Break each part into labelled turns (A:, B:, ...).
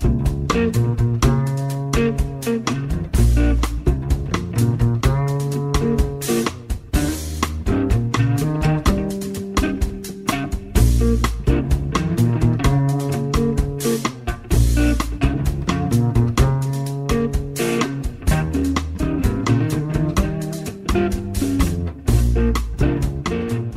A: Thank you.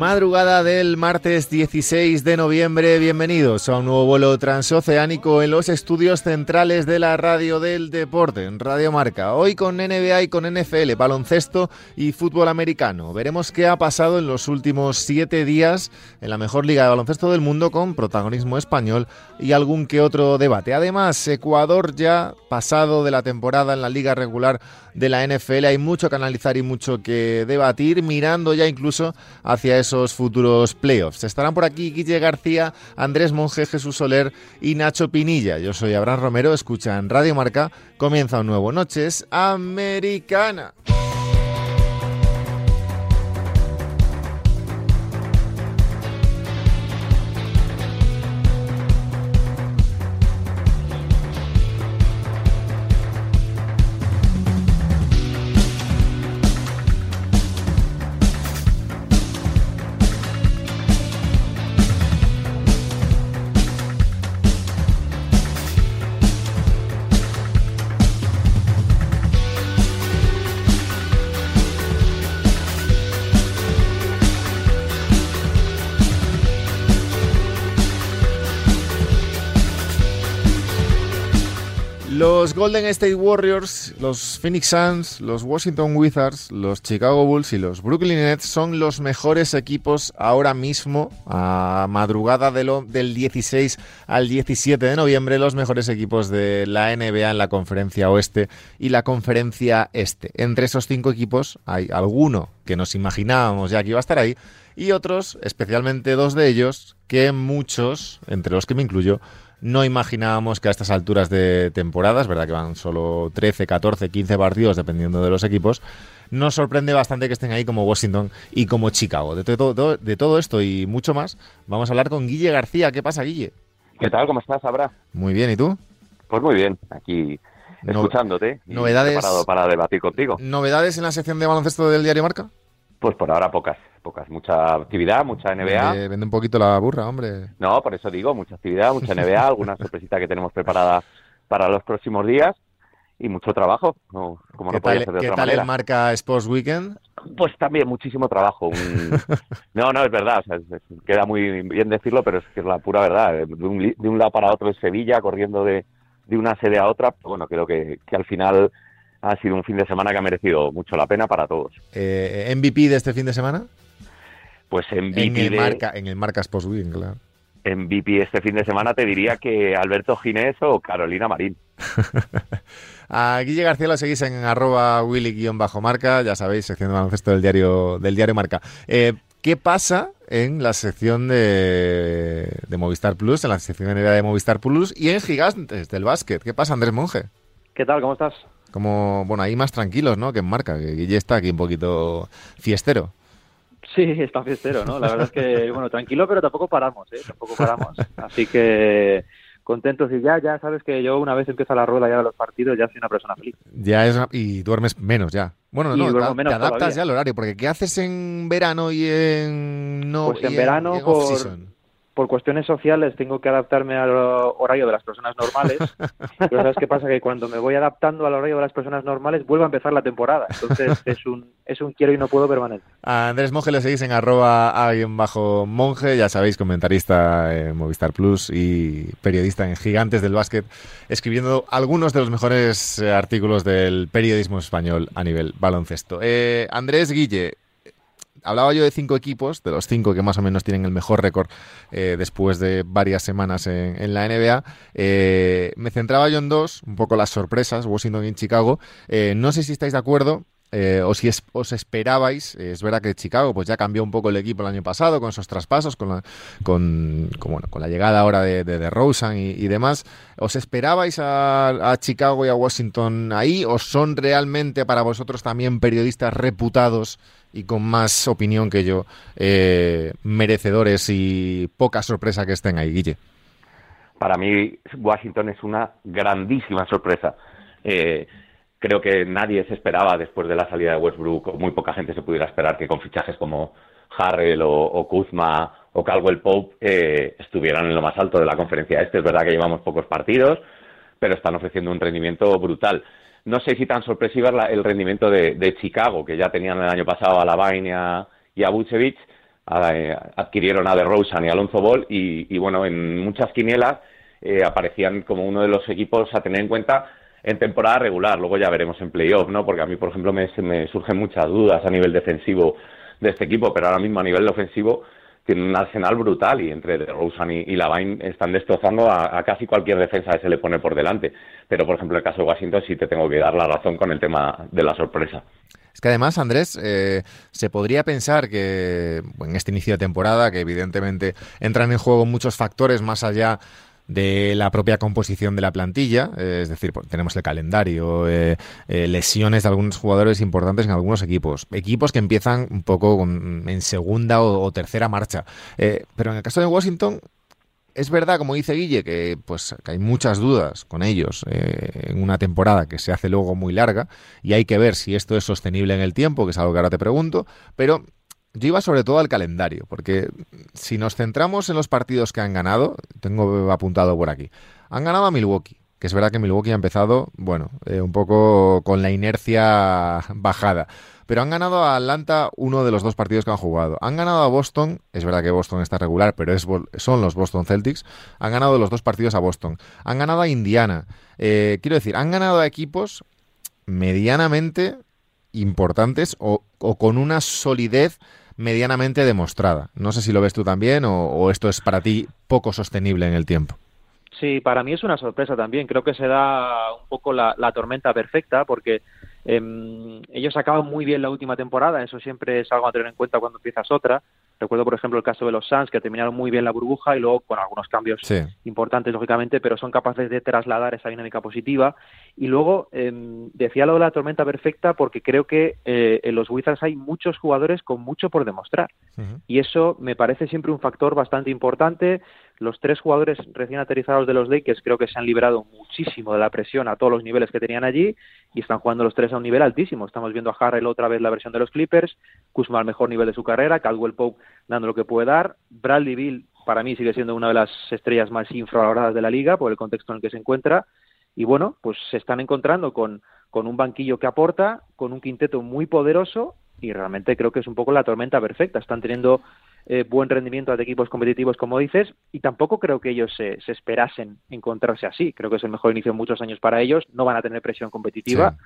B: Madrugada del martes 16 de noviembre, bienvenidos a un nuevo vuelo transoceánico en los estudios centrales de la radio del deporte, en Radio Marca. Hoy con NBA y con NFL, baloncesto y fútbol americano. Veremos qué ha pasado en los últimos siete días en la mejor liga de baloncesto del mundo con protagonismo español y algún que otro debate. Además, Ecuador ya pasado de la temporada en la liga regular de la NFL, hay mucho que analizar y mucho que debatir, mirando ya incluso hacia esos futuros playoffs. Estarán por aquí Guille García, Andrés Monge, Jesús Soler y Nacho Pinilla. Yo soy Abraham Romero, escuchan Radio Marca, comienza un nuevo Noches Americana. Golden State Warriors, los Phoenix Suns, los Washington Wizards, los Chicago Bulls y los Brooklyn Nets son los mejores equipos ahora mismo, a madrugada del 16 al 17 de noviembre, los mejores equipos de la NBA en la conferencia oeste y la conferencia este. Entre esos cinco equipos hay alguno que nos imaginábamos ya que iba a estar ahí y otros, especialmente dos de ellos, que muchos, entre los que me incluyo, no imaginábamos que a estas alturas de temporada, es verdad que van solo 13, 14, 15 partidos dependiendo de los equipos, nos sorprende bastante que estén ahí como Washington y como Chicago. De todo, de todo esto y mucho más, vamos a hablar con Guille García. ¿Qué pasa, Guille?
C: ¿Qué tal? ¿Cómo estás, Abra?
B: Muy bien, ¿y tú?
C: Pues muy bien, aquí escuchándote. Y
B: novedades.
C: Preparado para debatir contigo.
B: ¿Novedades en la sección de baloncesto del diario Marca?
C: Pues por ahora pocas, pocas. Mucha actividad, mucha NBA.
B: Vende, vende un poquito la burra, hombre.
C: No, por eso digo, mucha actividad, mucha NBA, alguna sorpresita que tenemos preparada para los próximos días y mucho trabajo, no, como
B: ¿Qué
C: no podía
B: tal,
C: ser de
B: ¿qué
C: otra
B: tal
C: manera.
B: el Marca Sports Weekend?
C: Pues también muchísimo trabajo. un- No, no, es verdad, o sea, es- es- queda muy bien decirlo, pero es que es la pura verdad. De un, de un lado para otro es Sevilla, corriendo de, de una sede a otra. Pero bueno, creo que, que al final ha sido un fin de semana que ha merecido mucho la pena para todos.
B: Eh, ¿MVP de este fin de semana?
C: Pues en
B: En
C: MVP,
B: el,
C: de-
B: Marca, en el Marca Sports Weekend, claro.
C: MVP este fin de semana te diría que Alberto Ginés o Carolina Marín.
B: A Guille García lo seguís en arroba willy-marca, ya sabéis, sección de baloncesto del diario, del diario Marca. Eh, ¿Qué pasa en la sección de, de Movistar Plus, en la sección de NBA de Movistar Plus y en Gigantes del básquet? ¿Qué pasa, Andrés Monge?
D: ¿Qué tal? ¿Cómo estás?
B: Como, bueno, ahí más tranquilos, ¿no? Que en Marca, que Guille está aquí un poquito fiestero.
D: Sí, está fiestero, ¿no? La verdad es que, bueno, tranquilo, pero tampoco paramos, ¿eh? Tampoco paramos. Así que contentos y ya, ya sabes que yo una vez empieza la rueda ya de los partidos ya soy una persona feliz.
B: Ya es, y duermes menos ya. Bueno, no, te,
D: menos
B: te adaptas
D: todavía.
B: ya al horario, porque ¿qué haces en verano y en no
D: Pues en
B: y
D: verano
B: en
D: por-? Por cuestiones sociales tengo que adaptarme al horario de las personas normales, pero ¿sabes qué pasa? Que cuando me voy adaptando al horario de las personas normales vuelve a empezar la temporada. Entonces es un, es un quiero y no puedo permanente.
B: A Andrés Monge le seguís en arroba a guion bajo monje, ya sabéis, comentarista en Movistar Plus y periodista en Gigantes del Básquet, escribiendo algunos de los mejores artículos del periodismo español a nivel baloncesto. Eh, Andrés Guille, hablaba yo de cinco equipos, de los cinco que más o menos tienen el mejor récord eh, después de varias semanas en, la NBA. Eh, me centraba yo en dos, un poco las sorpresas, Washington y Chicago. Eh, no sé si estáis de acuerdo eh, o si os esperabais, es verdad que Chicago pues ya cambió un poco el equipo el año pasado con esos traspasos, con la, con, bueno, con la llegada ahora de, de, Rosen y, demás, ¿os esperabais a, Chicago y a Washington ahí o son realmente para vosotros también periodistas reputados y con más opinión que yo, eh, merecedores y poca sorpresa que estén ahí, Guille?
C: Para mí Washington es una grandísima sorpresa. Eh, creo que nadie se esperaba después de la salida de Westbrook, o muy poca gente se pudiera esperar que con fichajes como Harrell o, Kuzma o Caldwell Pope eh, estuvieran en lo más alto de la conferencia este. Es verdad que llevamos pocos partidos, pero están ofreciendo un rendimiento brutal. No sé si tan sorpresivo es el rendimiento de, Chicago, que ya tenían el año pasado a Lavine y a, y a eh, adquirieron a DeRozan y a Alonso Ball, y, bueno, en muchas quinielas eh, aparecían como uno de los equipos a tener en cuenta en temporada regular, luego ya veremos en playoff, ¿no? Porque a mí, por ejemplo, me, surgen muchas dudas a nivel defensivo de este equipo, pero ahora mismo a nivel ofensivo tiene un arsenal brutal y entre Rosen y, y Lavine están destrozando a, casi cualquier defensa que se le pone por delante. Pero, por ejemplo, en el caso de Washington sí te tengo que dar la razón con el tema de la sorpresa.
B: Es que además, Andrés, eh, se podría pensar que en este inicio de temporada, que evidentemente entran en juego muchos factores más allá de la propia composición de la plantilla, eh, es decir, pues, tenemos el calendario, eh, eh, lesiones de algunos jugadores importantes en algunos equipos, equipos que empiezan un poco en segunda o, tercera marcha. pero en el caso de Washington, es verdad, como dice Guille, que pues que hay muchas dudas con ellos en una temporada que se hace luego muy larga y hay que ver si esto es sostenible en el tiempo, que es algo que ahora te pregunto, pero yo iba sobre todo al calendario, porque si nos centramos en los partidos que han ganado, tengo apuntado por aquí, han ganado a Milwaukee, que es verdad que Milwaukee ha empezado, bueno, eh, un poco con la inercia bajada, pero han ganado a Atlanta uno de los dos partidos que han jugado. Han ganado a Boston, es verdad que Boston está regular, pero es, son los Boston Celtics, han ganado los dos partidos a Boston. Han ganado a Indiana. Eh, quiero decir, han ganado a equipos medianamente importantes o, con una solidez medianamente demostrada. No sé si lo ves tú también o, esto es para ti poco sostenible en el tiempo.
D: Sí, para mí es una sorpresa también. Creo que se da un poco la, tormenta perfecta porque em, ellos acaban muy bien la última temporada. Eso siempre es algo a tener en cuenta cuando empiezas otra. Recuerdo, por ejemplo, el caso de los Suns, que terminaron muy bien la burbuja y luego con algunos cambios importantes, lógicamente, pero son capaces de trasladar esa dinámica positiva. Y luego, eh, decía lo de la tormenta perfecta porque creo que eh, en los Wizards hay muchos jugadores con mucho por demostrar. Y eso me parece siempre un factor bastante importante. Los tres jugadores recién aterrizados de los Lakers creo que se han liberado muchísimo de la presión a todos los niveles que tenían allí y están jugando los tres a un nivel altísimo. Estamos viendo a Harrell otra vez la versión de los Clippers, Kuzma al mejor nivel de su carrera, Caldwell Pope dando lo que puede dar, Bradley Bill para mí sigue siendo una de las estrellas más infravaloradas de la liga por el contexto en el que se encuentra y bueno, pues se están encontrando con, con un banquillo que aporta, con un quinteto muy poderoso y realmente creo que es un poco la tormenta perfecta. Están teniendo eh, buen rendimiento de equipos competitivos, como dices, y tampoco creo que ellos se, esperasen encontrarse así. Creo que es el mejor inicio en muchos años para ellos. No van a tener presión competitiva.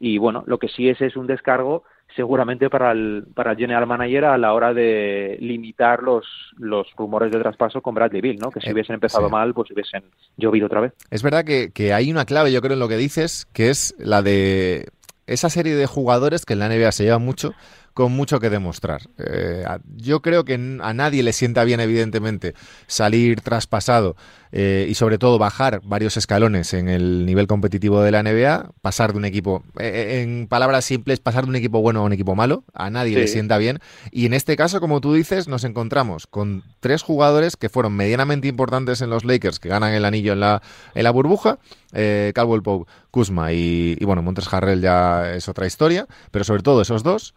D: Y bueno, lo que sí es es un descargo seguramente para el, para el general manager a la hora de limitar los, los rumores de traspaso con Bradley Bill, ¿no? Que si eh, hubiesen empezado mal, pues hubiesen llovido otra vez.
B: Es verdad que, que hay una clave, yo creo, en lo que dices, que es la de esa serie de jugadores que en la NBA se lleva mucho, con mucho que demostrar. Eh, yo creo que a nadie le sienta bien, evidentemente, salir traspasado eh, y sobre todo bajar varios escalones en el nivel competitivo de la NBA, pasar de un equipo, eh, en palabras simples, pasar de un equipo bueno a un equipo malo, a nadie le sienta bien. Y en este caso, como tú dices, nos encontramos con tres jugadores que fueron medianamente importantes en los Lakers, que ganan el anillo en la, en la burbuja, eh, Caldwell Pope, Kuzma y, y, bueno, Montres Harrell ya es otra historia, pero sobre todo esos dos,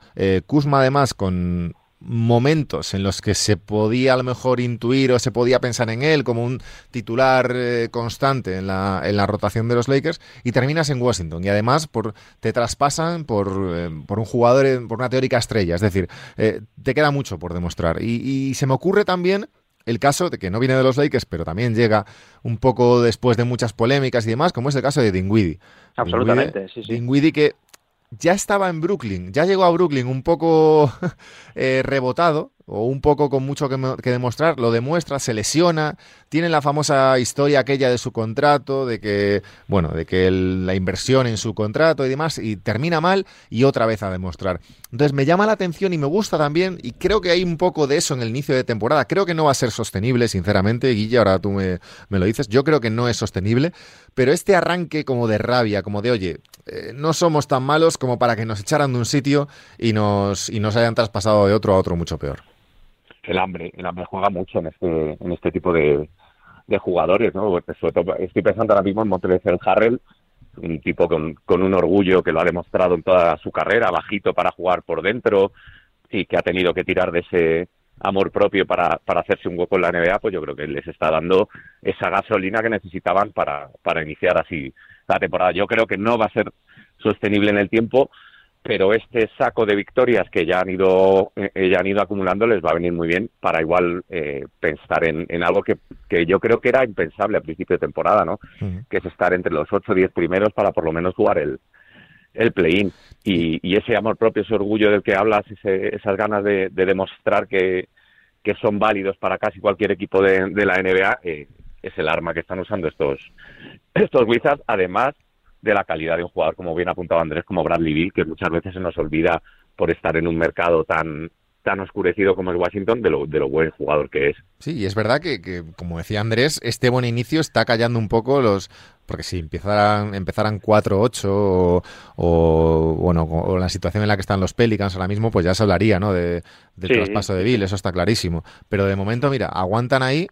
B: Kuzma además con momentos en los que se podía a lo mejor intuir o se podía pensar en él como un titular eh, constante en la, en la, rotación de los Lakers y terminas en Washington. Y además por, te traspasan por, eh, por un jugador, eh, por una teórica estrella, es decir, te queda mucho por demostrar. Y, y, se me ocurre también el caso de que no viene de los Lakers, pero también llega un poco después de muchas polémicas y demás, como es el caso de Dinwiddie.
D: Absolutamente, sí, sí.
B: Dinwiddie que ya estaba en Brooklyn, ya llegó a Brooklyn un poco eh, rebotado, o un poco con mucho que, demostrar, lo demuestra, se lesiona, tiene la famosa historia aquella de su contrato, de que, bueno, de que la inversión en su contrato y demás, y termina mal y otra vez a demostrar. Entonces me llama la atención y me gusta también, y creo que hay un poco de eso en el inicio de temporada. Creo que no va a ser sostenible, sinceramente, Guille, ahora tú me, lo dices, yo creo que no es sostenible, pero este arranque como de rabia, como de, oye, eh, no somos tan malos como para que nos echaran de un sitio y nos, y nos hayan traspasado de otro a otro mucho peor.
C: El hambre, el hambre juega mucho en este, en este tipo de, de jugadores, ¿no? estoy pensando ahora mismo en Montrezl Harrell, un tipo con, con un orgullo que lo ha demostrado en toda su carrera, bajito para jugar por dentro y que ha tenido que tirar de ese amor propio para, para hacerse un hueco en la NBA, pues yo creo que les está dando esa gasolina que necesitaban para, para iniciar así la temporada. Yo creo que no va a ser sostenible en el tiempo, pero este saco de victorias que ya han ido eh, ya han ido acumulando les va a venir muy bien para igual eh, pensar en, en algo que, que, yo creo que era impensable a principio de temporada, ¿no? Que es estar entre los 8 o 10 primeros para por lo menos jugar el, el play-in. Y, y, ese amor propio, ese orgullo del que hablas, esas ganas de, de demostrar que, que, son válidos para casi cualquier equipo de, de la NBA, eh, es el arma que están usando estos, estos Wizards, además de la calidad de un jugador, como bien apuntado Andrés, como Bradley Bill, que muchas veces se nos olvida por estar en un mercado tan tan oscurecido como es Washington de lo, de lo buen jugador que es.
B: Sí, y es verdad que, como decía Andrés, este buen inicio está callando un poco los... Porque si empezaran, empezaran 4-8 o, o, bueno, o la situación en la que están los Pelicans ahora mismo, pues ya se hablaría, ¿no? De, del traspaso de Bill, eso está clarísimo. Pero de momento, mira, aguantan ahí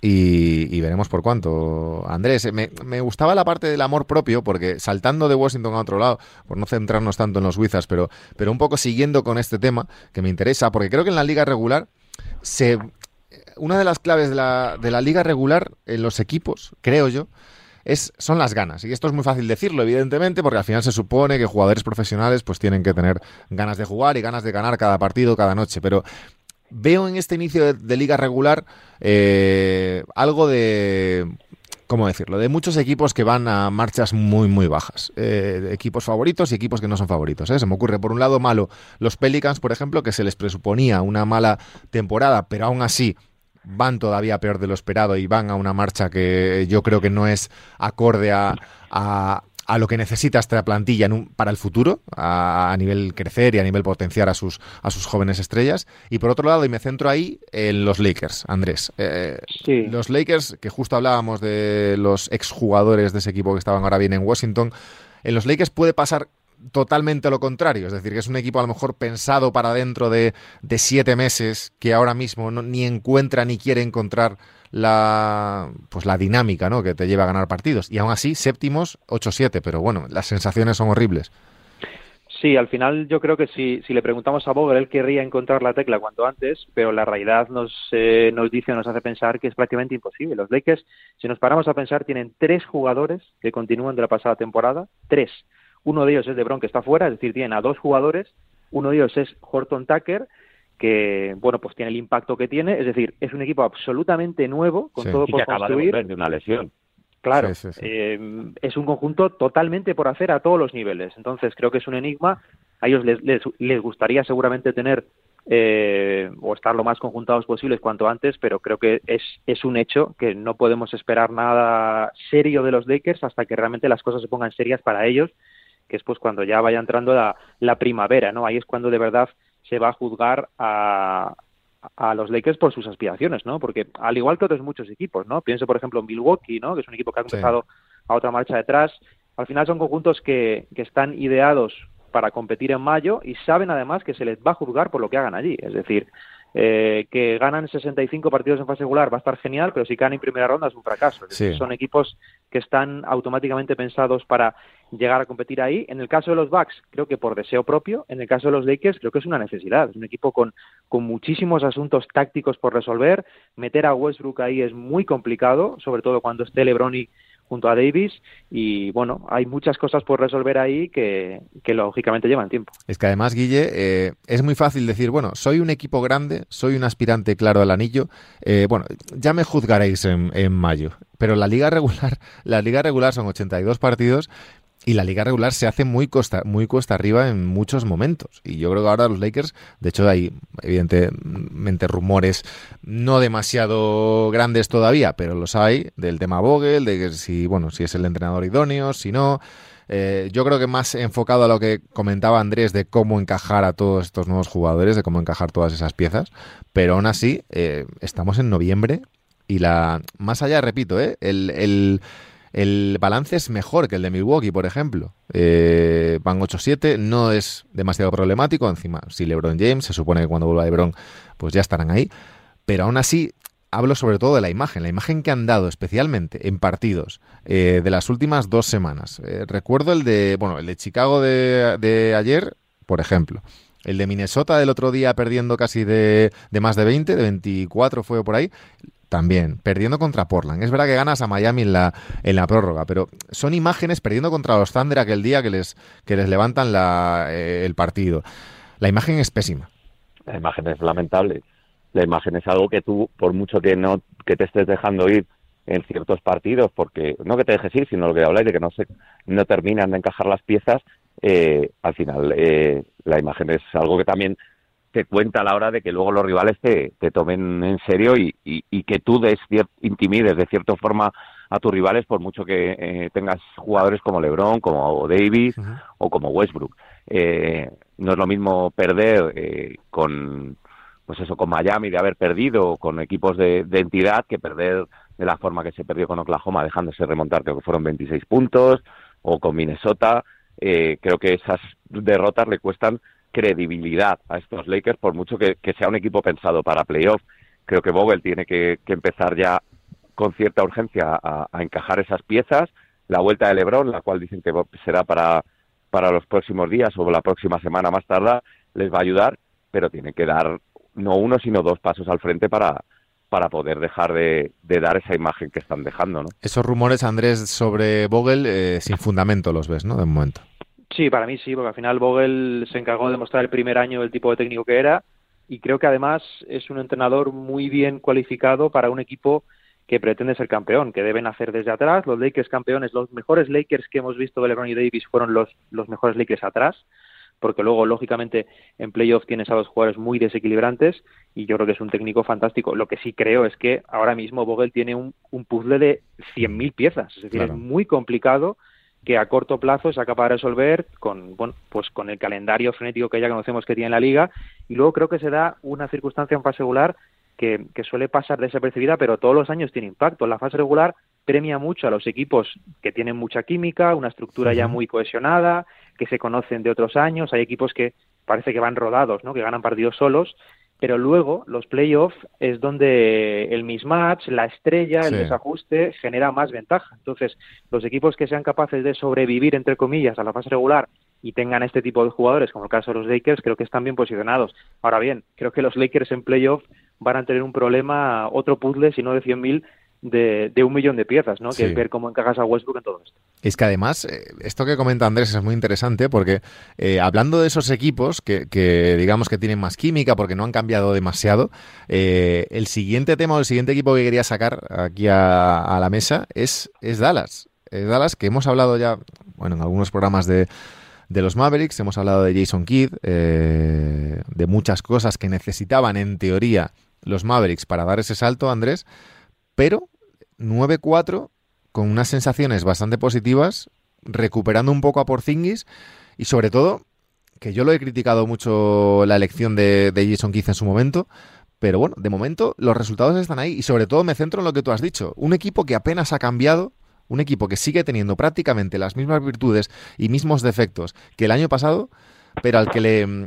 B: y, veremos por cuánto. Andrés, me, me, gustaba la parte del amor propio, porque saltando de Washington a otro lado, por no centrarnos tanto en los Wizards, pero, pero un poco siguiendo con este tema que me interesa, porque creo que en la liga regular se. Una de las claves de la, de la liga regular en los equipos, creo yo, es, son las ganas. Y esto es muy fácil decirlo, evidentemente, porque al final se supone que jugadores profesionales pues tienen que tener ganas de jugar y ganas de ganar cada partido, cada noche. Pero veo en este inicio de, liga regular eh, algo de ¿cómo decirlo? De muchos equipos que van a marchas muy, muy bajas. Eh, equipos favoritos y equipos que no son favoritos. ¿eh? Se me ocurre, por un lado, malo los Pelicans, por ejemplo, que se les presuponía una mala temporada, pero aún así van todavía peor de lo esperado y van a una marcha que yo creo que no es acorde a, a lo que necesita esta plantilla para el futuro, a, nivel crecer y a nivel potenciar a sus, a sus jóvenes estrellas. Y por otro lado, y me centro ahí en los Lakers, Andrés. Eh, los Lakers, que justo hablábamos de los exjugadores de ese equipo que estaban ahora bien en Washington, en los Lakers puede pasar totalmente lo contrario, es decir, que es un equipo a lo mejor pensado para dentro de, de siete meses, que ahora mismo ni encuentra ni quiere encontrar la pues la dinámica ¿no? que te lleva a ganar partidos. Y aún así, séptimos, 8-7, pero bueno, las sensaciones son horribles.
D: Sí, al final yo creo que si, si le preguntamos a Boger, él querría encontrar la tecla cuanto antes, pero la realidad nos, eh, nos dice, nos hace pensar que es prácticamente imposible. Los Lakers, si nos paramos a pensar, tienen tres jugadores que continúan de la pasada temporada, tres. Uno de ellos es LeBron, que está fuera, es decir, tienen a dos jugadores. Uno de ellos es Horton Tucker, que bueno pues tiene el impacto que tiene. Es decir es un equipo absolutamente nuevo con todo por construir.
C: de, una lesión.
D: Claro eh, es un conjunto totalmente por hacer a todos los niveles. Entonces creo que es un enigma. A ellos les, les, gustaría seguramente tener eh, o estar lo más conjuntados posibles cuanto antes pero creo que es es un hecho que no podemos esperar nada serio de los Lakers hasta que realmente las cosas se pongan serias para ellos que es pues cuando ya vaya entrando la, la primavera no ahí es cuando de verdad se va a juzgar a, a los Lakers por sus aspiraciones, ¿no? Porque al igual que otros muchos equipos, ¿no? Pienso, por ejemplo, en Milwaukee, ¿no? Que es un equipo que ha empezado a otra marcha detrás. Al final son conjuntos que, que están ideados para competir en mayo y saben además que se les va a juzgar por lo que hagan allí. Es decir, eh, que ganan 65 partidos en fase regular va a estar genial, pero si ganan en primera ronda es un fracaso. Son equipos que están automáticamente pensados para llegar a competir ahí. En el caso de los Bucks, creo que por deseo propio. En el caso de los Lakers, creo que es una necesidad. Es un equipo con, con muchísimos asuntos tácticos por resolver. Meter a Westbrook ahí es muy complicado, sobre todo cuando esté LeBron y junto a Davis y bueno, hay muchas cosas por resolver ahí que, lógicamente llevan tiempo.
B: Es que además, Guille, eh, es muy fácil decir, bueno, soy un equipo grande, soy un aspirante claro al anillo, eh, bueno, ya me juzgaréis en, en mayo, pero la liga regular, la liga regular son 82 partidos y la liga regular se hace muy costa, muy cuesta arriba en muchos momentos. Y yo creo que ahora los Lakers, de hecho hay evidentemente rumores no demasiado grandes todavía, pero los hay, del tema Vogel, de que si, bueno, si es el entrenador idóneo, si no. Eh, yo creo que más enfocado a lo que comentaba Andrés de cómo encajar a todos estos nuevos jugadores, de cómo encajar todas esas piezas, pero aún así eh, estamos en noviembre y la más allá, repito, ¿eh? el, el, balance es mejor que el de Milwaukee, por ejemplo. Eh, van 8-7, no es demasiado problemático. Encima, si LeBron James, se supone que cuando vuelva LeBron, pues ya estarán ahí. Pero aún así, hablo sobre todo de la imagen, la imagen que han dado especialmente en partidos eh, de las últimas dos semanas. Eh, recuerdo el de, bueno, el de Chicago de, de, ayer, por ejemplo. El de Minnesota del otro día perdiendo casi de, de más de 20, de 24 fue por ahí también, perdiendo contra Portland. Es verdad que ganas a Miami en la, en la prórroga, pero son imágenes perdiendo contra los Thunder aquel día que les, que les levantan la, eh, el partido. La imagen es pésima.
C: La imagen es lamentable. La imagen es algo que tú, por mucho que no que te estés dejando ir en ciertos partidos, porque no que te dejes ir, sino lo que habláis de que no se no terminan de encajar las piezas, eh, al final eh, la imagen es algo que también te cuenta a la hora de que luego los rivales te, te tomen en serio y, y, que tú des intimides de cierta forma a tus rivales por mucho que eh, tengas jugadores como LeBron, como Davis o como Westbrook. Eh, no es lo mismo perder eh, con pues eso con Miami de haber perdido con equipos de, de, entidad que perder de la forma que se perdió con Oklahoma dejándose remontar creo que fueron 26 puntos o con Minnesota creo que esas derrotas le cuestan credibilidad a estos Lakers, por mucho que, sea un equipo pensado para playoff. Creo que Vogel tiene que, empezar ya con cierta urgencia a, encajar esas piezas. La vuelta de LeBron, la cual dicen que será para, para los próximos días o la próxima semana más tarde, les va a ayudar, pero tienen que dar no uno, sino dos pasos al frente para, para poder dejar de, dar esa imagen que están dejando. ¿no?
B: Esos rumores, Andrés, sobre Vogel, eh, sin fundamento los ves, ¿no? De momento.
D: Sí, para mí sí, porque al final Vogel se encargó de demostrar el primer año el tipo de técnico que era y creo que además es un entrenador muy bien cualificado para un equipo que pretende ser campeón, que deben hacer desde atrás. Los Lakers campeones, los mejores Lakers que hemos visto de LeBron y Davis fueron los, los mejores Lakers atrás, porque luego, lógicamente, en playoff tienes a dos jugadores muy desequilibrantes y yo creo que es un técnico fantástico. Lo que sí creo es que ahora mismo Vogel tiene un, un puzzle de 100.000 piezas, es decir, es muy complicado que a corto plazo sea capaz de resolver con bueno pues con el calendario frenético que ya conocemos que tiene la liga. Y luego creo que se da una circunstancia en fase regular que, que suele pasar desapercibida pero todos los años tiene impacto. La fase regular premia mucho a los equipos que tienen mucha química una estructura ya muy cohesionada que se conocen de otros años. Hay equipos que parece que van rodados no que ganan partidos solos pero luego los playoffs es donde el mismatch, la estrella, el desajuste genera más ventaja. Entonces, los equipos que sean capaces de sobrevivir, entre comillas, a la fase regular y tengan este tipo de jugadores, como el caso de los Lakers, creo que están bien posicionados. Ahora bien, creo que los Lakers en playoff van a tener un problema, otro puzzle, si no de 100.000, de, un millón de piezas, ¿no? Que es ver cómo encajas a Westbrook en todo esto.
B: Es que además, eh, esto que comenta Andrés es muy interesante porque eh, hablando de esos equipos que, digamos que tienen más química porque no han cambiado demasiado, eh, el siguiente tema o el siguiente equipo que quería sacar aquí a, la mesa es, es Dallas. Es Dallas, que hemos hablado ya, bueno, en algunos programas de, de los Mavericks, hemos hablado de Jason Kidd, de muchas cosas que necesitaban en teoría los Mavericks para dar ese salto, Andrés pero 9-4 con unas sensaciones bastante positivas, recuperando un poco a Porzingis y sobre todo, que yo lo he criticado mucho la elección de, Jason Keith en su momento, pero bueno, de momento los resultados están ahí y sobre todo me centro en lo que tú has dicho, un equipo que apenas ha cambiado, un equipo que sigue teniendo prácticamente las mismas virtudes y mismos defectos que el año pasado, pero al que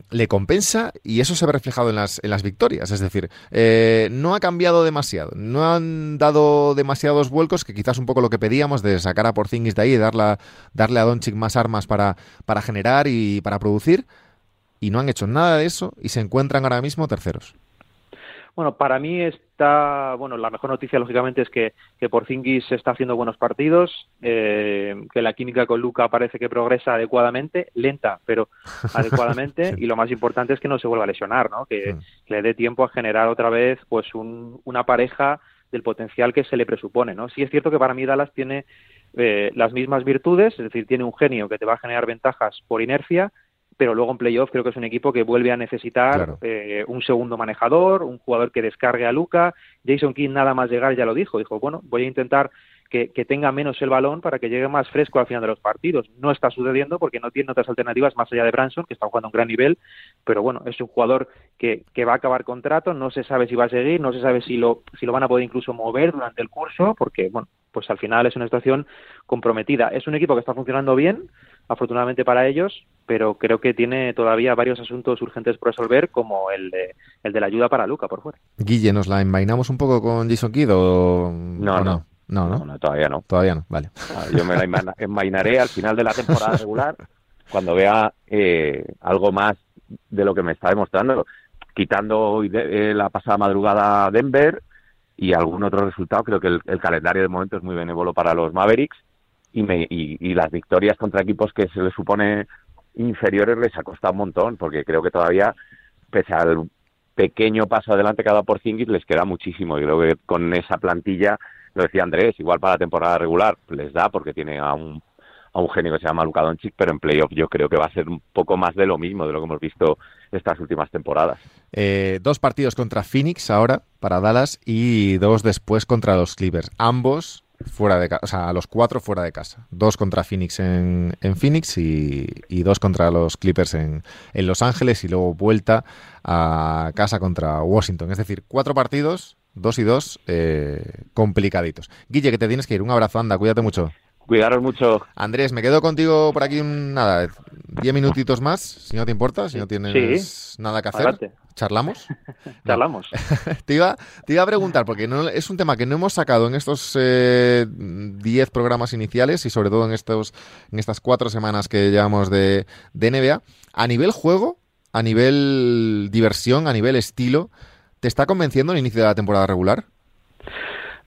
B: le, compensa y eso se ve reflejado en las, en las victorias. Es decir, eh, no ha cambiado demasiado, no han dado demasiados vuelcos, que quizás un poco lo que pedíamos de sacar a Porzingis de ahí y darle, darle a Doncic más armas para, para generar y para producir, y no han hecho nada de eso y se encuentran ahora mismo terceros.
D: Bueno, para mí está, bueno, la mejor noticia lógicamente es que, que Porzingis está haciendo buenos partidos, eh, que la química con Luca parece que progresa adecuadamente, lenta, pero adecuadamente, y lo más importante es que no se vuelva a lesionar, ¿no? Que, le dé tiempo a generar otra vez, pues, un, una pareja del potencial que se le presupone, ¿no? Sí es cierto que para mí Dallas tiene eh, las mismas virtudes, es decir, tiene un genio que te va a generar ventajas por inercia, pero luego en playoff creo que es un equipo que vuelve a necesitar eh, un segundo manejador, un jugador que descargue a Luca. Jason King nada más llegar ya lo dijo, dijo, bueno, voy a intentar que, tenga menos el balón para que llegue más fresco al final de los partidos. No está sucediendo porque no tiene otras alternativas más allá de Branson, que está jugando a un gran nivel, pero bueno, es un jugador que, que, va a acabar contrato, no se sabe si va a seguir, no se sabe si lo, si lo van a poder incluso mover durante el curso, porque bueno, pues al final es una situación comprometida. Es un equipo que está funcionando bien, afortunadamente para ellos, pero creo que tiene todavía varios asuntos urgentes por resolver, como el de, el de la ayuda para Luca por fuera.
B: Guille, ¿nos la envainamos un poco con Jason Kidd o
C: no?
B: no? No,
C: no, todavía no.
B: Todavía no, vale.
C: Ah, yo me la envainaré al final de la temporada regular cuando vea eh, algo más de lo que me está demostrando, quitando eh, la pasada madrugada Denver y algún otro resultado. Creo que el, calendario de momento es muy benévolo para los Mavericks y, me, y, las victorias contra equipos que se les supone inferiores les ha costado un montón, porque creo que todavía, pese al pequeño paso adelante que ha dado por Zingis, les queda muchísimo. Y creo que con esa plantilla, lo decía Andrés, igual para la temporada regular les da, porque tiene a un, a un genio que se llama Luka Doncic, pero en playoff yo creo que va a ser un poco más de lo mismo de lo que hemos visto estas últimas temporadas.
B: Eh, dos partidos contra Phoenix ahora para Dallas y dos después contra los Clippers. Ambos fuera de casa, o sea, los cuatro fuera de casa. Dos contra Phoenix en, Phoenix y, dos contra los Clippers en, Los Ángeles y luego vuelta a casa contra Washington. Es decir, cuatro partidos, dos y dos, eh, complicaditos. Guille, que te tienes que ir. Un abrazo, anda, cuídate mucho.
C: Cuidaros mucho.
B: Andrés, me quedo contigo por aquí, nada, diez minutitos más, si no te importa, si no tienes nada que hacer. ¿Charlamos?
D: Charlamos.
B: te, iba, te iba a preguntar, porque no, es un tema que no hemos sacado en estos eh, diez programas iniciales y sobre todo en, estos, en estas cuatro semanas que llevamos de, de NBA. A nivel juego, a nivel diversión, a nivel estilo, ¿te está convenciendo el inicio de la temporada regular?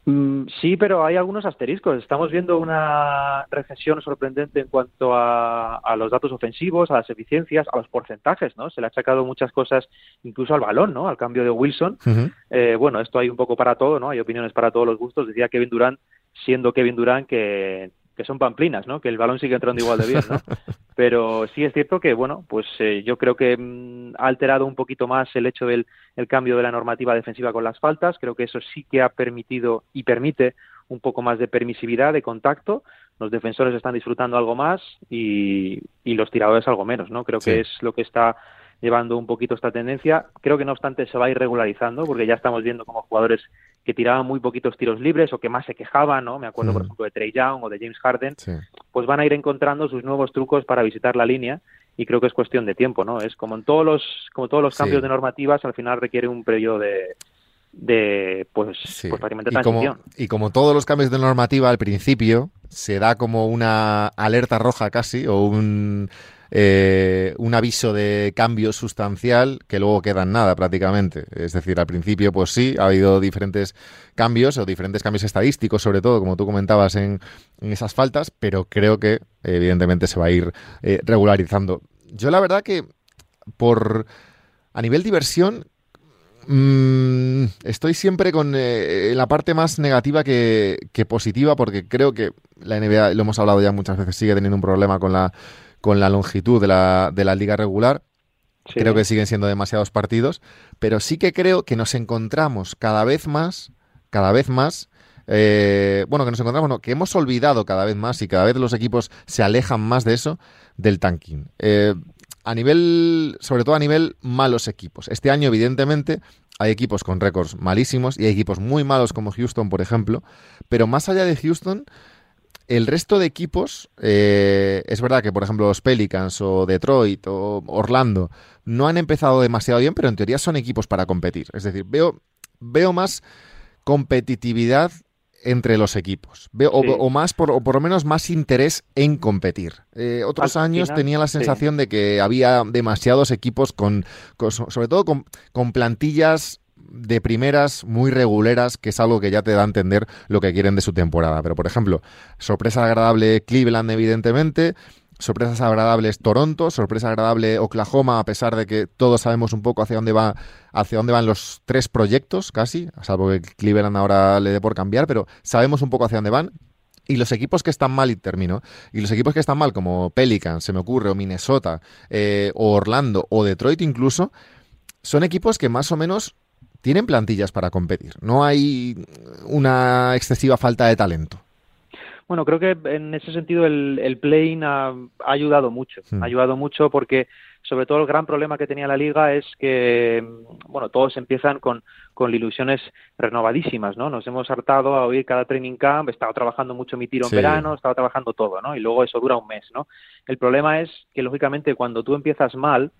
D: Mm, sí, pero hay algunos asteriscos. Estamos viendo una recesión sorprendente en cuanto a, los datos ofensivos, a las eficiencias, a los porcentajes, ¿no? Se le ha achacado muchas cosas, incluso al balón, ¿no? Al cambio de Wilson. Eh, bueno, esto hay un poco para todo, ¿no? Hay opiniones para todos los gustos. Decía Kevin Durant, siendo Kevin Durant, que que son pamplinas, ¿no? Que el balón sigue entrando igual de bien, ¿no? Pero sí es cierto que, bueno, pues eh, yo creo que mm, ha alterado un poquito más el hecho del el cambio de la normativa defensiva con las faltas. Creo que eso sí que ha permitido y permite un poco más de permisividad, de contacto. Los defensores están disfrutando algo más y, y los tiradores algo menos, ¿no? Creo que es lo que está llevando un poquito esta tendencia. Creo que no obstante se va a ir regularizando porque ya estamos viendo como jugadores que tiraban muy poquitos tiros libres o que más se quejaban, ¿no? Me acuerdo, por mm. ejemplo, de Trey Young o de James Harden, pues van a ir encontrando sus nuevos trucos para visitar la línea y creo que es cuestión de tiempo, ¿no? Es como en todos los como todos los cambios de normativas, al final requiere un periodo de de pues, pues prácticamente transición.
B: y como todos los cambios de normativa al principio se da como una alerta roja casi o un eh, un aviso de cambio sustancial que luego queda en nada prácticamente. Es decir, al principio, pues sí, ha habido diferentes cambios o diferentes cambios estadísticos, sobre todo, como tú comentabas, en, esas faltas, pero creo que evidentemente se va a ir eh, regularizando. Yo la verdad que por a nivel diversión mm, estoy siempre con eh, la parte más negativa que, que, positiva porque creo que la NBA, lo hemos hablado ya muchas veces, sigue teniendo un problema con la con la longitud de la, de la liga regular. Creo que siguen siendo demasiados partidos, pero sí que creo que nos encontramos cada vez más, cada vez más, eh, bueno, que nos encontramos, no, que hemos olvidado cada vez más y cada vez los equipos se alejan más de eso, del tanking. Eh, a nivel, sobre todo a nivel malos equipos. Este año, evidentemente, hay equipos con récords malísimos y hay equipos muy malos como Houston, por ejemplo, pero más allá de Houston, el resto de equipos, eh, es verdad que por ejemplo los Pelicans o Detroit o Orlando no han empezado demasiado bien, pero en teoría son equipos para competir. Es decir, veo, veo más competitividad entre los equipos. Veo, o, más, por, o por lo menos más interés en competir. Eh, otros años tenía la sensación de que había demasiados equipos con, sobre todo con, con plantillas de primeras muy reguleras, que es algo que ya te da a entender lo que quieren de su temporada. Pero, por ejemplo, sorpresa agradable Cleveland, evidentemente. Sorpresas agradables Toronto, sorpresa agradable Oklahoma, a pesar de que todos sabemos un poco hacia dónde va, hacia dónde van los tres proyectos, casi, salvo que Cleveland ahora le dé por cambiar, pero sabemos un poco hacia dónde van. Y los equipos que están mal, y termino, y los equipos que están mal, como Pelican, se me ocurre, o Minnesota, eh, o Orlando, o Detroit incluso, son equipos que más o menos tienen plantillas para competir. No hay una excesiva falta de talento.
D: Bueno, creo que en ese sentido el, el playing ha, ayudado mucho. Ha ayudado mucho porque, sobre todo, el gran problema que tenía la liga es que, bueno, todos empiezan con, con ilusiones renovadísimas, ¿no? Nos hemos hartado a oír cada training camp, he estado trabajando mucho mi tiro en verano, he estado trabajando todo, ¿no? Y luego eso dura un mes, ¿no? El problema es que, lógicamente, cuando tú empiezas mal,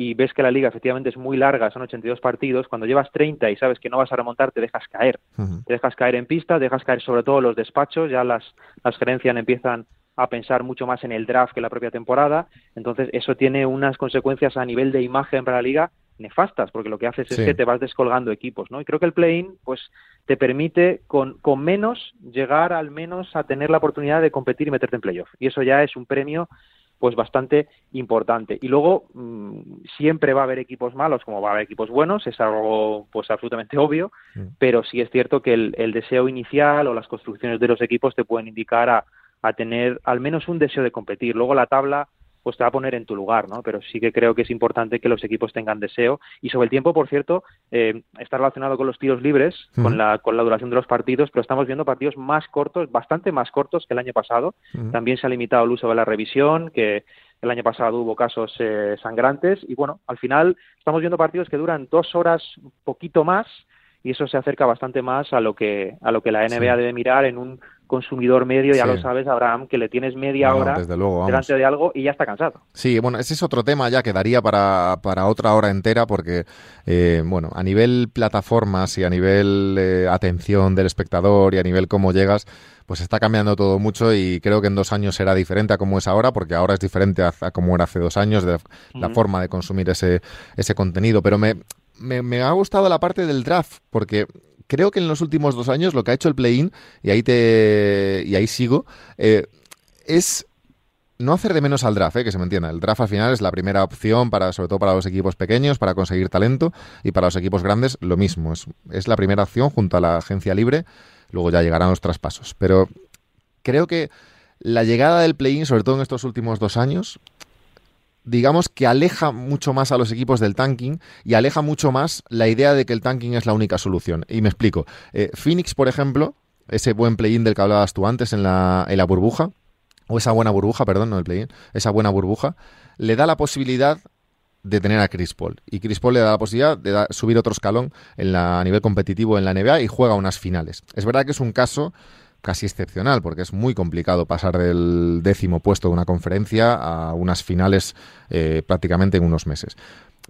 D: y ves que la liga efectivamente es muy larga, son 82 partidos, cuando llevas 30 y sabes que no vas a remontar, te dejas caer. Te dejas caer en pista, te dejas caer sobre todo los despachos, ya las, las gerencias empiezan a pensar mucho más en el draft que la propia temporada, entonces eso tiene unas consecuencias a nivel de imagen para la liga nefastas, porque lo que haces es que te vas descolgando equipos, ¿no? Y creo que el play-in, pues, te permite con, con menos llegar al menos a tener la oportunidad de competir y meterte en playoff. Y eso ya es un premio pues bastante importante. Y luego mm, siempre va a haber equipos malos como va a haber equipos buenos, es algo pues absolutamente obvio, mm. pero sí es cierto que el, el, deseo inicial o las construcciones de los equipos te pueden indicar a, a tener al menos un deseo de competir. Luego la tabla pues te va a poner en tu lugar, ¿no? Pero sí que creo que es importante que los equipos tengan deseo. Y sobre el tiempo, por cierto, eh, está relacionado con los tiros libres, con, la, con la duración de los partidos, pero estamos viendo partidos más cortos, bastante más cortos que el año pasado. También se ha limitado el uso de la revisión, que el año pasado hubo casos eh, sangrantes. Y bueno, al final estamos viendo partidos que duran dos horas, un poquito más, y eso se acerca bastante más a lo que a lo que la NBA debe mirar en un consumidor medio, ya lo sabes, Abraham, que le tienes media hora delante de algo y ya está cansado.
B: Sí, bueno, ese es otro tema ya que daría para, para otra hora entera porque, eh, bueno, a nivel plataformas y a nivel eh, atención del espectador y a nivel cómo llegas, pues está cambiando todo mucho y creo que en dos años será diferente a como es ahora, porque ahora es diferente a, como era hace dos años, de la forma de consumir ese, ese contenido. Pero me, me, ha gustado la parte del draft, porque creo que en los últimos dos años lo que ha hecho el play-in, y ahí te y ahí sigo, eh, es no hacer de menos al draft, eh, que se me entienda. El draft al final es la primera opción para, sobre todo para los equipos pequeños, para conseguir talento, y para los equipos grandes lo mismo. Es, es la primera opción junto a la agencia libre, luego ya llegarán los traspasos. Pero creo que la llegada del play-in, sobre todo en estos últimos dos años, digamos que aleja mucho más a los equipos del tanking y aleja mucho más la idea de que el tanking es la única solución. Y me explico. Eh, Phoenix, por ejemplo, ese buen play-in del que hablabas tú antes en la, en la burbuja, o esa buena burbuja, perdón, no el play-in, esa buena burbuja, le da la posibilidad de tener a Chris Paul. Y Chris Paul le da la posibilidad de subir otro escalón en la, a nivel competitivo en la NBA y juega unas finales. Es verdad que es un caso casi excepcional, porque es muy complicado pasar del décimo puesto de una conferencia a unas finales eh, prácticamente en unos meses.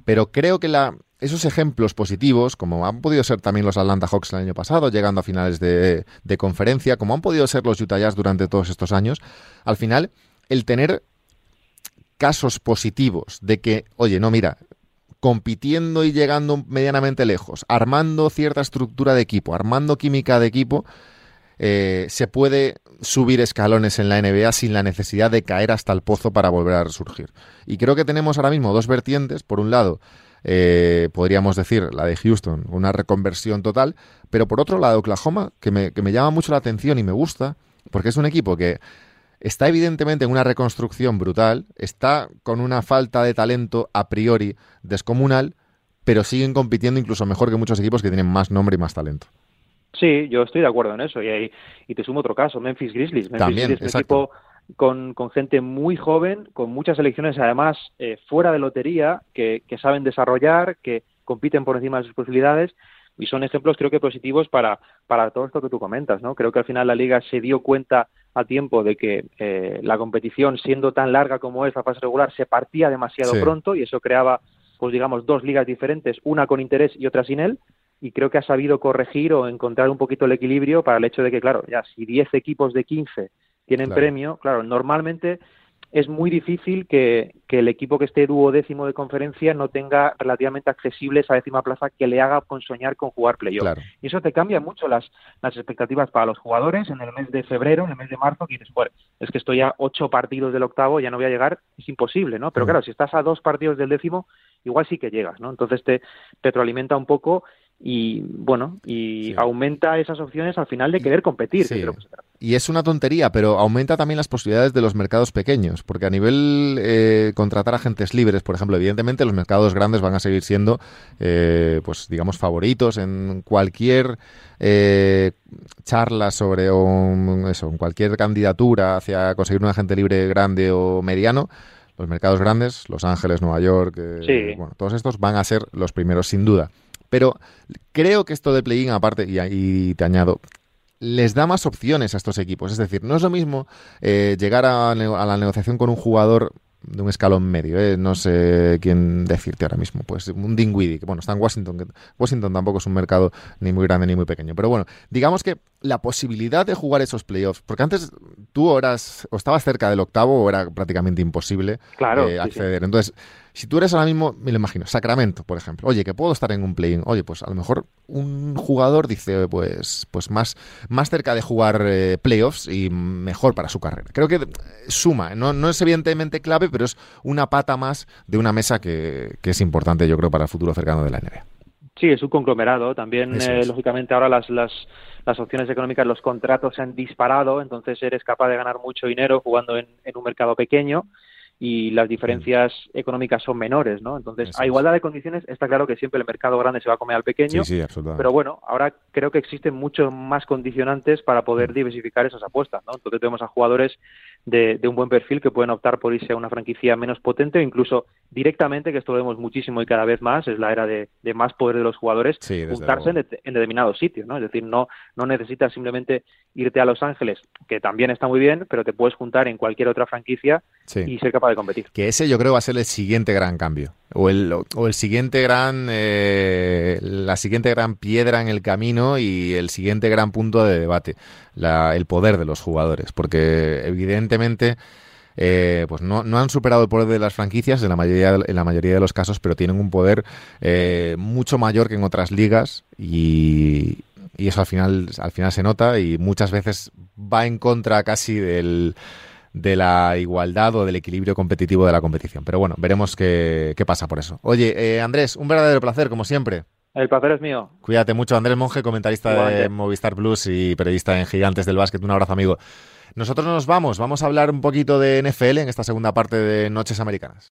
B: Pero creo que la, esos ejemplos positivos, como han podido ser también los Atlanta Hawks el año pasado, llegando a finales de, de conferencia, como han podido ser los Utah Jazz durante todos estos años, al final, el tener casos positivos de que, oye, no, mira, compitiendo y llegando medianamente lejos, armando cierta estructura de equipo, armando química de equipo, eh, se puede subir escalones en la NBA sin la necesidad de caer hasta el pozo para volver a resurgir. Y creo que tenemos ahora mismo dos vertientes. Por un lado, eh, podríamos decir la de Houston, una reconversión total, pero por otro lado, Oklahoma, que me, que me llama mucho la atención y me gusta, porque es un equipo que está evidentemente en una reconstrucción brutal, está con una falta de talento a priori descomunal, pero siguen compitiendo incluso mejor que muchos equipos que tienen más nombre y más talento.
D: Sí, yo estoy de acuerdo en eso. Y, y te sumo otro caso, Memphis Grizzlies. Memphis Grizzlies es un equipo con, con, gente muy joven, con muchas elecciones además eh, fuera de lotería, que, que, saben desarrollar, que compiten por encima de sus posibilidades. Y son ejemplos, creo que positivos para, para todo esto que tú comentas, ¿no? Creo que al final la liga se dio cuenta a tiempo de que eh, la competición, siendo tan larga como es la fase regular, se partía demasiado pronto y eso creaba, pues digamos, dos ligas diferentes, una con interés y otra sin él y creo que ha sabido corregir o encontrar un poquito el equilibrio para el hecho de que, claro, ya si 10 equipos de 15 tienen premio, claro, normalmente es muy difícil que, el equipo que esté duodécimo de conferencia no tenga relativamente accesible esa décima plaza que le haga con soñar con jugar playoff. Y eso te cambia mucho las, las expectativas para los jugadores en el mes de febrero, en el mes de marzo, que dices, bueno, es que estoy a ocho partidos del octavo, ya no voy a llegar, es imposible, ¿no? Pero claro, si estás a dos partidos del décimo, igual sí que llegas, ¿no? Entonces te retroalimenta un poco y bueno, y aumenta esas opciones al final de querer competir.
B: y es una tontería, pero aumenta también las posibilidades de los mercados pequeños, porque a nivel eh, contratar agentes libres, por ejemplo, evidentemente los mercados grandes van a seguir siendo, eh, pues digamos, favoritos en cualquier eh, charla sobre eso, en cualquier candidatura hacia conseguir un agente libre grande o mediano los mercados grandes, Los Ángeles, Nueva York, bueno, todos estos van a ser los primeros sin duda. Pero creo que esto de play-in, aparte, y, ahí te añado, les da más opciones a estos equipos. Es decir, no es lo mismo eh, llegar a, a, la negociación con un jugador de un escalón medio, ¿eh? no sé quién decirte ahora mismo, pues un Dingwiddie, que bueno, está en Washington, que Washington tampoco es un mercado ni muy grande ni muy pequeño, pero bueno, digamos que la posibilidad de jugar esos playoffs, porque antes tú eras, o estabas cerca del octavo o era prácticamente imposible eh, acceder, entonces si tú eres ahora mismo, me lo imagino, Sacramento, por ejemplo, oye, que puedo estar en un play-in, oye, pues a lo mejor un jugador dice, pues, pues más, más cerca de jugar eh, playoffs y mejor para su carrera. Creo que eh, suma, no, no es evidentemente clave, pero es una pata más de una mesa que, es importante, yo creo, para el futuro cercano de la NBA.
D: Sí, es un conglomerado. También, eh, lógicamente, ahora las, las, las opciones económicas, los contratos se han disparado, entonces eres capaz de ganar mucho dinero jugando en, en un mercado pequeño y las diferencias económicas son menores, ¿no? Entonces, a igualdad de condiciones, está claro que siempre el mercado grande se va a comer al pequeño,
B: sí,
D: pero bueno, ahora creo que existen muchos más condicionantes para poder diversificar esas apuestas, ¿no? Entonces tenemos a jugadores de, un buen perfil que pueden optar por irse a una franquicia menos potente o incluso directamente, que esto lo vemos muchísimo y cada vez más, es la era de, más poder de los jugadores, juntarse en, en, determinados sitios, ¿no? Es decir, no, no necesitas simplemente irte a Los Ángeles, que también está muy bien, pero te puedes juntar en cualquier otra franquicia y ser capaz de competir.
B: Que ese yo creo va a ser el siguiente gran cambio, o el, o el siguiente gran, eh, la siguiente gran piedra en el camino y el siguiente gran punto de debate, la, el poder de los jugadores, porque evidentemente... Eh, pues no, no, han superado el poder de las franquicias en la mayoría, en la mayoría de los casos, pero tienen un poder eh, mucho mayor que en otras ligas y, y eso al final, al final se nota y muchas veces va en contra casi del, de la igualdad o del equilibrio competitivo de la competición. Pero bueno, veremos qué, pasa por eso. Oye, eh, Andrés, un verdadero placer, como siempre.
D: El placer es mío.
B: Cuídate mucho, Andrés Monge, comentarista de Movistar Plus y periodista en Gigantes del Básquet. Un abrazo, amigo. Nosotros nos vamos, vamos a hablar un poquito de NFL en esta segunda parte de Noches Americanas.